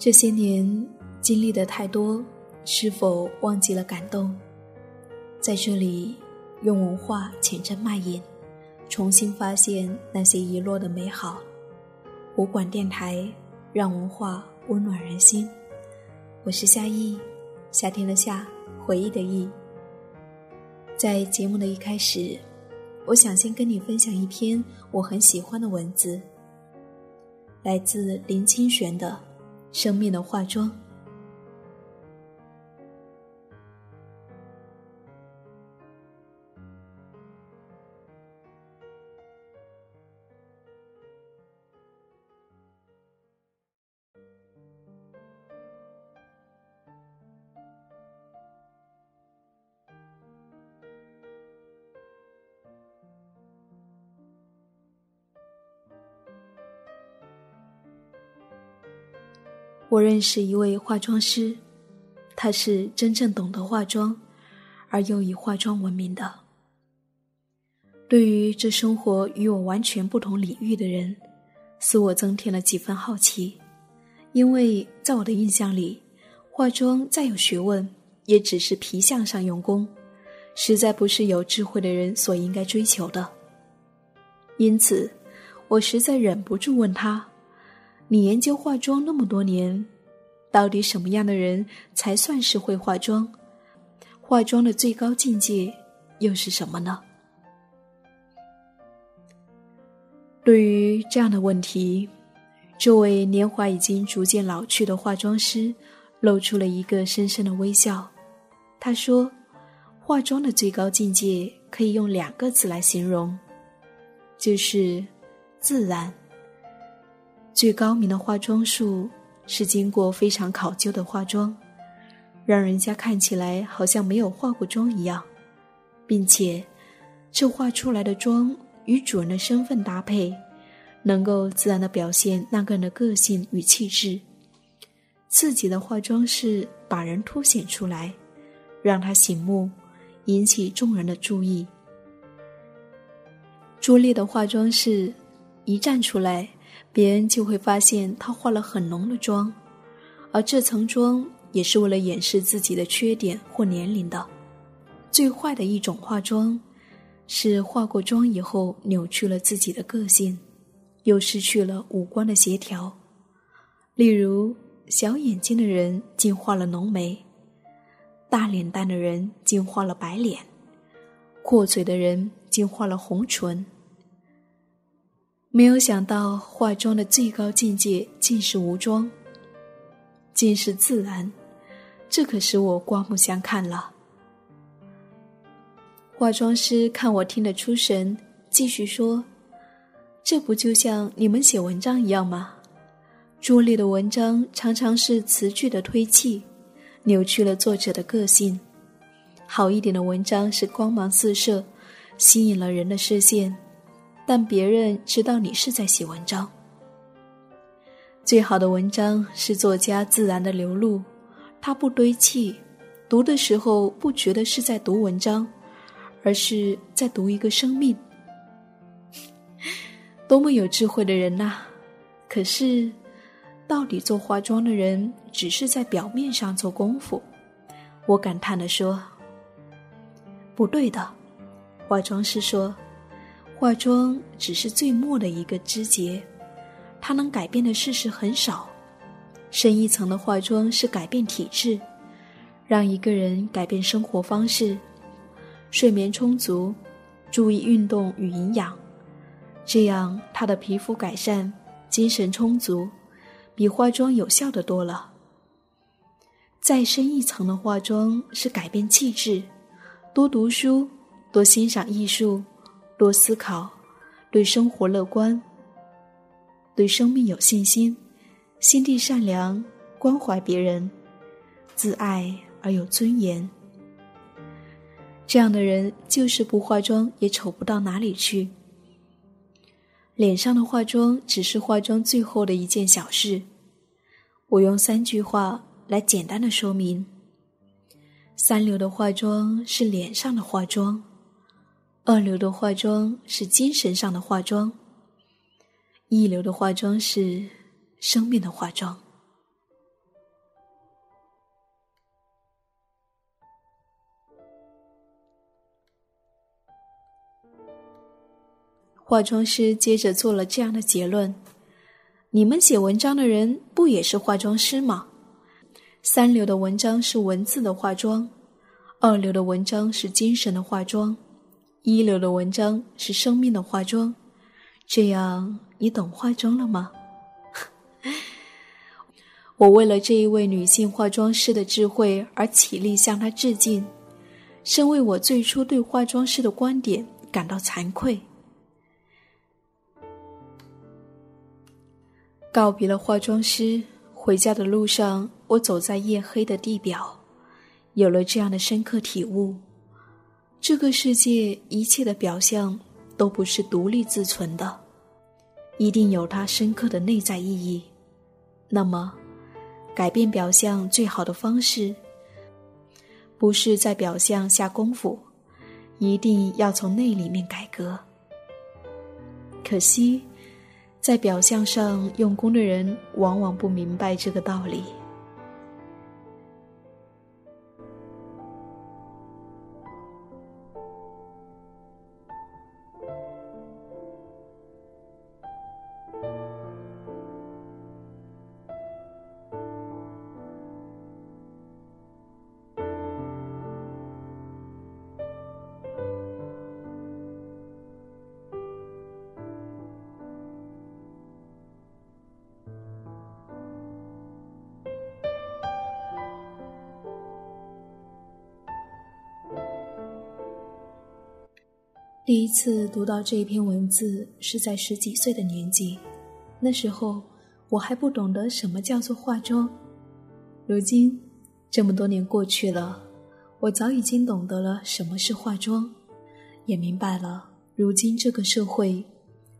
这些年经历的太多，是否忘记了感动？在这里，用文化浅斟慢饮，重新发现那些遗落的美好。武馆电台，让文化温暖人心。我是夏意，夏天的夏，回忆的忆。在节目的一开始，我想先跟你分享一篇我很喜欢的文字，来自林清玄的。生命的化妆。我认识一位化妆师，他是真正懂得化妆，而又以化妆闻名的。对于这生活与我完全不同领域的人，使我增添了几分好奇，因为在我的印象里，化妆再有学问，也只是皮相上用功，实在不是有智慧的人所应该追求的。因此，我实在忍不住问他。你研究化妆那么多年，到底什么样的人才算是会化妆？化妆的最高境界又是什么呢？对于这样的问题，这位年华已经逐渐老去的化妆师露出了一个深深的微笑。他说：“化妆的最高境界可以用两个字来形容，就是自然。”最高明的化妆术是经过非常考究的化妆，让人家看起来好像没有化过妆一样，并且这化出来的妆与主人的身份搭配，能够自然的表现那个人的个性与气质。自己的化妆是把人凸显出来，让他醒目，引起众人的注意。拙劣的化妆是一站出来。别人就会发现她化了很浓的妆，而这层妆也是为了掩饰自己的缺点或年龄的。最坏的一种化妆，是化过妆以后扭曲了自己的个性，又失去了五官的协调。例如，小眼睛的人竟化了浓眉，大脸蛋的人竟化了白脸，阔嘴的人竟化了红唇。没有想到，化妆的最高境界竟是无妆，竟是自然，这可使我刮目相看了。化妆师看我听得出神，继续说：“这不就像你们写文章一样吗？拙劣的文章常常是词句的推弃，扭曲了作者的个性；好一点的文章是光芒四射，吸引了人的视线。”但别人知道你是在写文章。最好的文章是作家自然的流露，他不堆砌，读的时候不觉得是在读文章，而是在读一个生命。多么有智慧的人呐！可是，到底做化妆的人只是在表面上做功夫？我感叹的说：“不对的。”化妆师说。化妆只是最末的一个枝节，它能改变的事实很少。深一层的化妆是改变体质，让一个人改变生活方式，睡眠充足，注意运动与营养，这样他的皮肤改善，精神充足，比化妆有效的多了。再深一层的化妆是改变气质，多读书，多欣赏艺术。多思考，对生活乐观，对生命有信心，心地善良，关怀别人，自爱而有尊严。这样的人就是不化妆也丑不到哪里去。脸上的化妆只是化妆最后的一件小事。我用三句话来简单的说明：三流的化妆是脸上的化妆。二流的化妆是精神上的化妆一流的化妆是生命的化妆。化妆师接着做了这样的结论你们写文章的人不也是化妆师吗？三流的文章是文字的化妆二流的文章是精神的化妆。一流的文章是生命的化妆。这样，你懂化妆了吗？我为了这一位女性化妆师的智慧而起立向她致敬，身为我最初对化妆师的观点感到惭愧。告别了化妆师，回家的路上，我走在夜黑的地表，有了这样的深刻体悟：这个世界一切的表象都不是独立自存的，一定有它深刻的内在意义。那么。改变表象最好的方式，不是在表象下功夫，一定要从内里面改革。可惜，在表象上用功的人，往往不明白这个道理。第一次读到这一篇文字是在十几岁的年纪，那时候我还不懂得什么叫做化妆。如今这么多年过去了，我早已经懂得了什么是化妆，也明白了如今这个社会，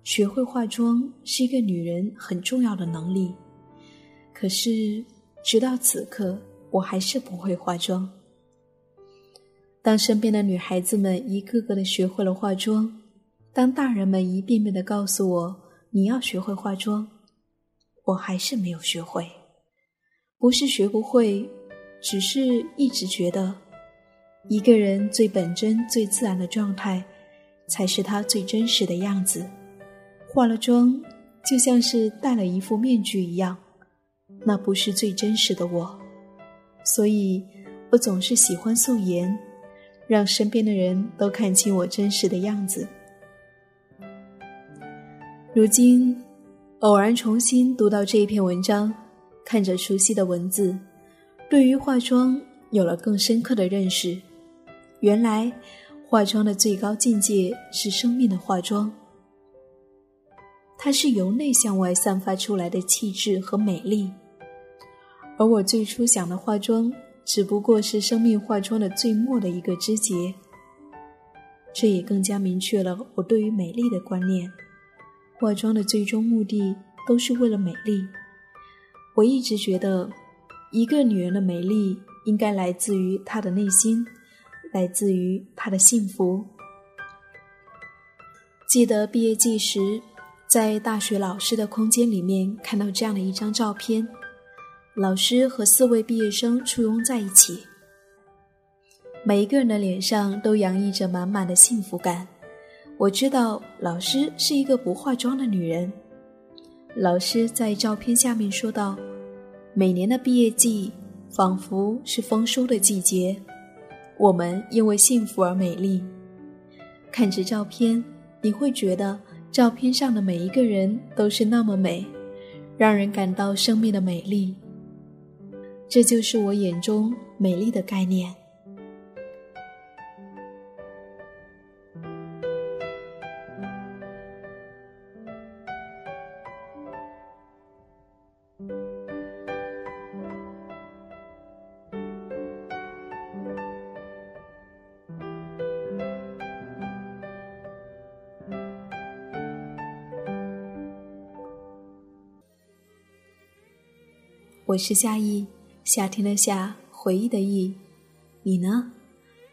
学会化妆是一个女人很重要的能力。可是直到此刻，我还是不会化妆。当身边的女孩子们一个个的学会了化妆，当大人们一遍遍的告诉我你要学会化妆，我还是没有学会。不是学不会，只是一直觉得，一个人最本真、最自然的状态，才是他最真实的样子。化了妆，就像是戴了一副面具一样，那不是最真实的我。所以，我总是喜欢素颜。让身边的人都看清我真实的样子。如今，偶然重新读到这一篇文章，看着熟悉的文字，对于化妆有了更深刻的认识。原来，化妆的最高境界是生命的化妆，它是由内向外散发出来的气质和美丽。而我最初想的化妆。只不过是生命化妆的最末的一个枝节，这也更加明确了我对于美丽的观念。化妆的最终目的都是为了美丽。我一直觉得，一个女人的美丽应该来自于她的内心，来自于她的幸福。记得毕业季时，在大学老师的空间里面看到这样的一张照片。老师和四位毕业生簇拥在一起，每一个人的脸上都洋溢着满满的幸福感。我知道老师是一个不化妆的女人。老师在照片下面说道：“每年的毕业季仿佛是丰收的季节，我们因为幸福而美丽。”看着照片，你会觉得照片上的每一个人都是那么美，让人感到生命的美丽。这就是我眼中美丽的概念。我是夏意。夏天的夏，回忆的忆，你呢？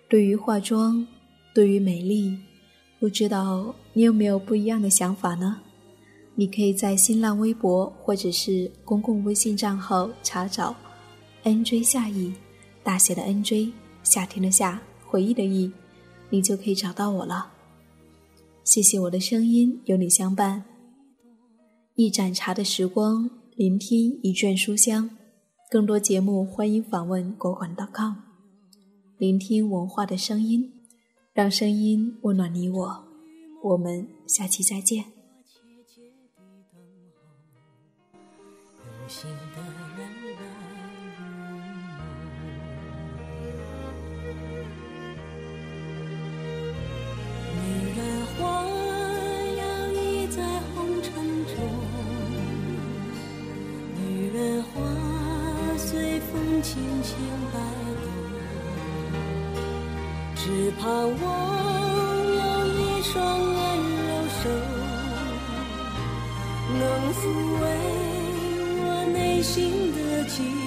对于化妆，对于美丽，不知道你有没有不一样的想法呢？你可以在新浪微博或者是公共微信账号查找 “nj 夏意”，大写的 “nj”，夏天的夏，回忆的忆，你就可以找到我了。谢谢我的声音有你相伴。一盏茶的时光，聆听一卷书香。更多节目，欢迎访问国馆 .com，聆听文化的声音，让声音温暖你我。我们下期再见。用心的人轻轻摆动，只盼望有一双温柔手，能抚慰我内心的寂寞。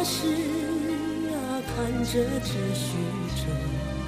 不多时啊，看着只虚着。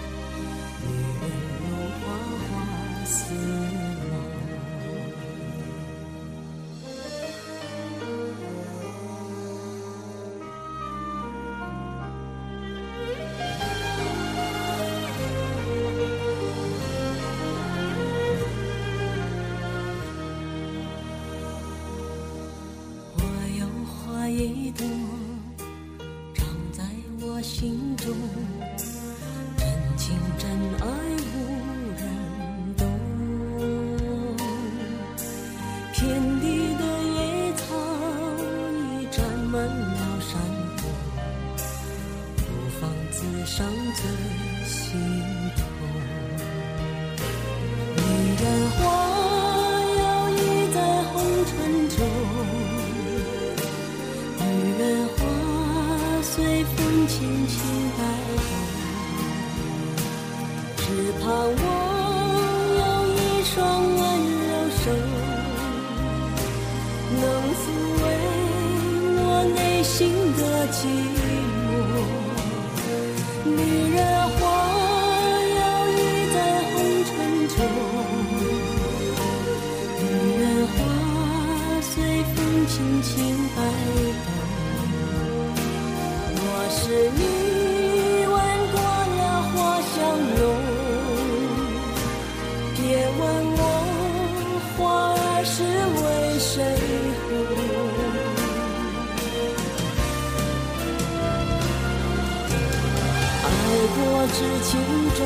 醉过知情愁，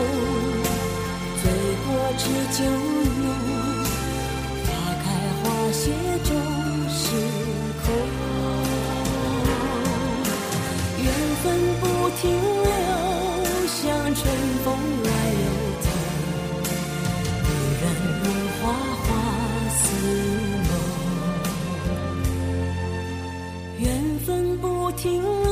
醉过知酒浓。花开花谢终是空，缘分不停留，像春风来又走。女人如花，花似梦，缘分不停留。